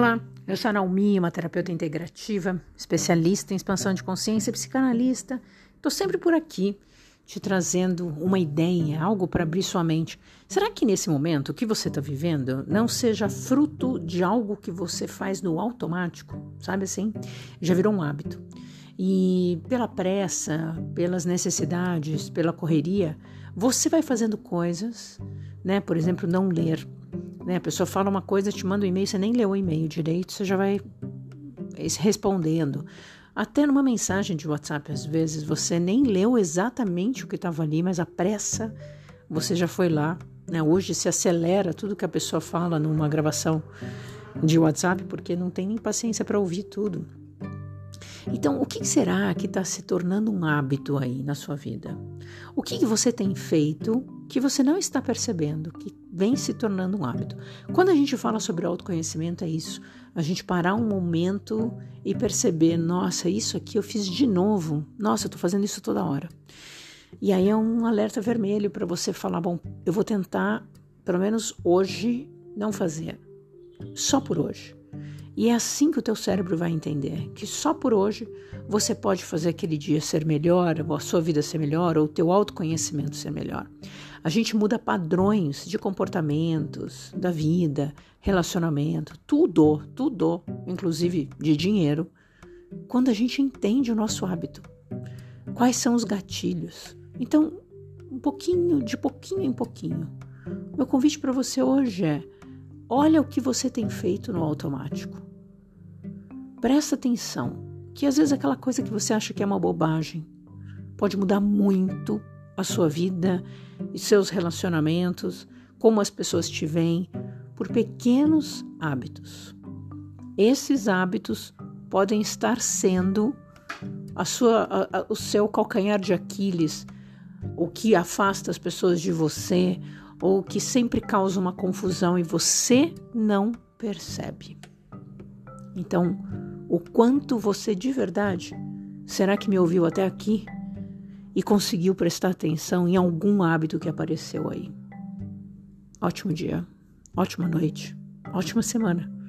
Olá, eu sou a Naomi, uma terapeuta integrativa, especialista em expansão de consciência, psicanalista. Estou sempre por aqui te trazendo uma ideia, algo para abrir sua mente. Será que nesse momento o que você está vivendo não seja fruto de algo que você faz no automático? Sabe assim? Já virou um hábito. E pela pressa, pelas necessidades, pela correria, você vai fazendo coisas, né? Por exemplo, não ler né? A pessoa fala uma coisa, te manda um e-mail, você nem leu o e-mail direito, você já vai respondendo. Até numa mensagem de WhatsApp, às vezes, você nem leu exatamente o que estava ali, mas a pressa, você já foi lá. Né? Hoje se acelera tudo que a pessoa fala numa gravação de WhatsApp, porque não tem nem paciência para ouvir tudo. Então, o que será que está se tornando um hábito aí na sua vida? O que, que você tem feito que você não está percebendo, que vem se tornando um hábito? Quando a gente fala sobre autoconhecimento, é isso. A gente parar um momento e perceber: nossa, isso aqui eu fiz de novo. Nossa, eu estou fazendo isso toda hora. E aí é um alerta vermelho para você falar: bom, eu vou tentar, pelo menos hoje, não fazer. Só por hoje. E é assim que o teu cérebro vai entender que só por hoje você pode fazer aquele dia ser melhor, ou a sua vida ser melhor, ou o teu autoconhecimento ser melhor. A gente muda padrões de comportamentos, da vida, relacionamento, tudo, tudo, inclusive de dinheiro, quando a gente entende o nosso hábito. Quais são os gatilhos? Então, um pouquinho, de pouquinho em pouquinho. Meu convite para você hoje é Olha o que você tem feito no automático. Presta atenção, que às vezes aquela coisa que você acha que é uma bobagem pode mudar muito a sua vida e seus relacionamentos, como as pessoas te veem, por pequenos hábitos. Esses hábitos podem estar sendo a sua, a, a, o seu calcanhar de Aquiles, o que afasta as pessoas de você, ou que sempre causa uma confusão e você não percebe. Então, o quanto você de verdade será que me ouviu até aqui e conseguiu prestar atenção em algum hábito que apareceu aí? Ótimo dia, ótima noite, ótima semana.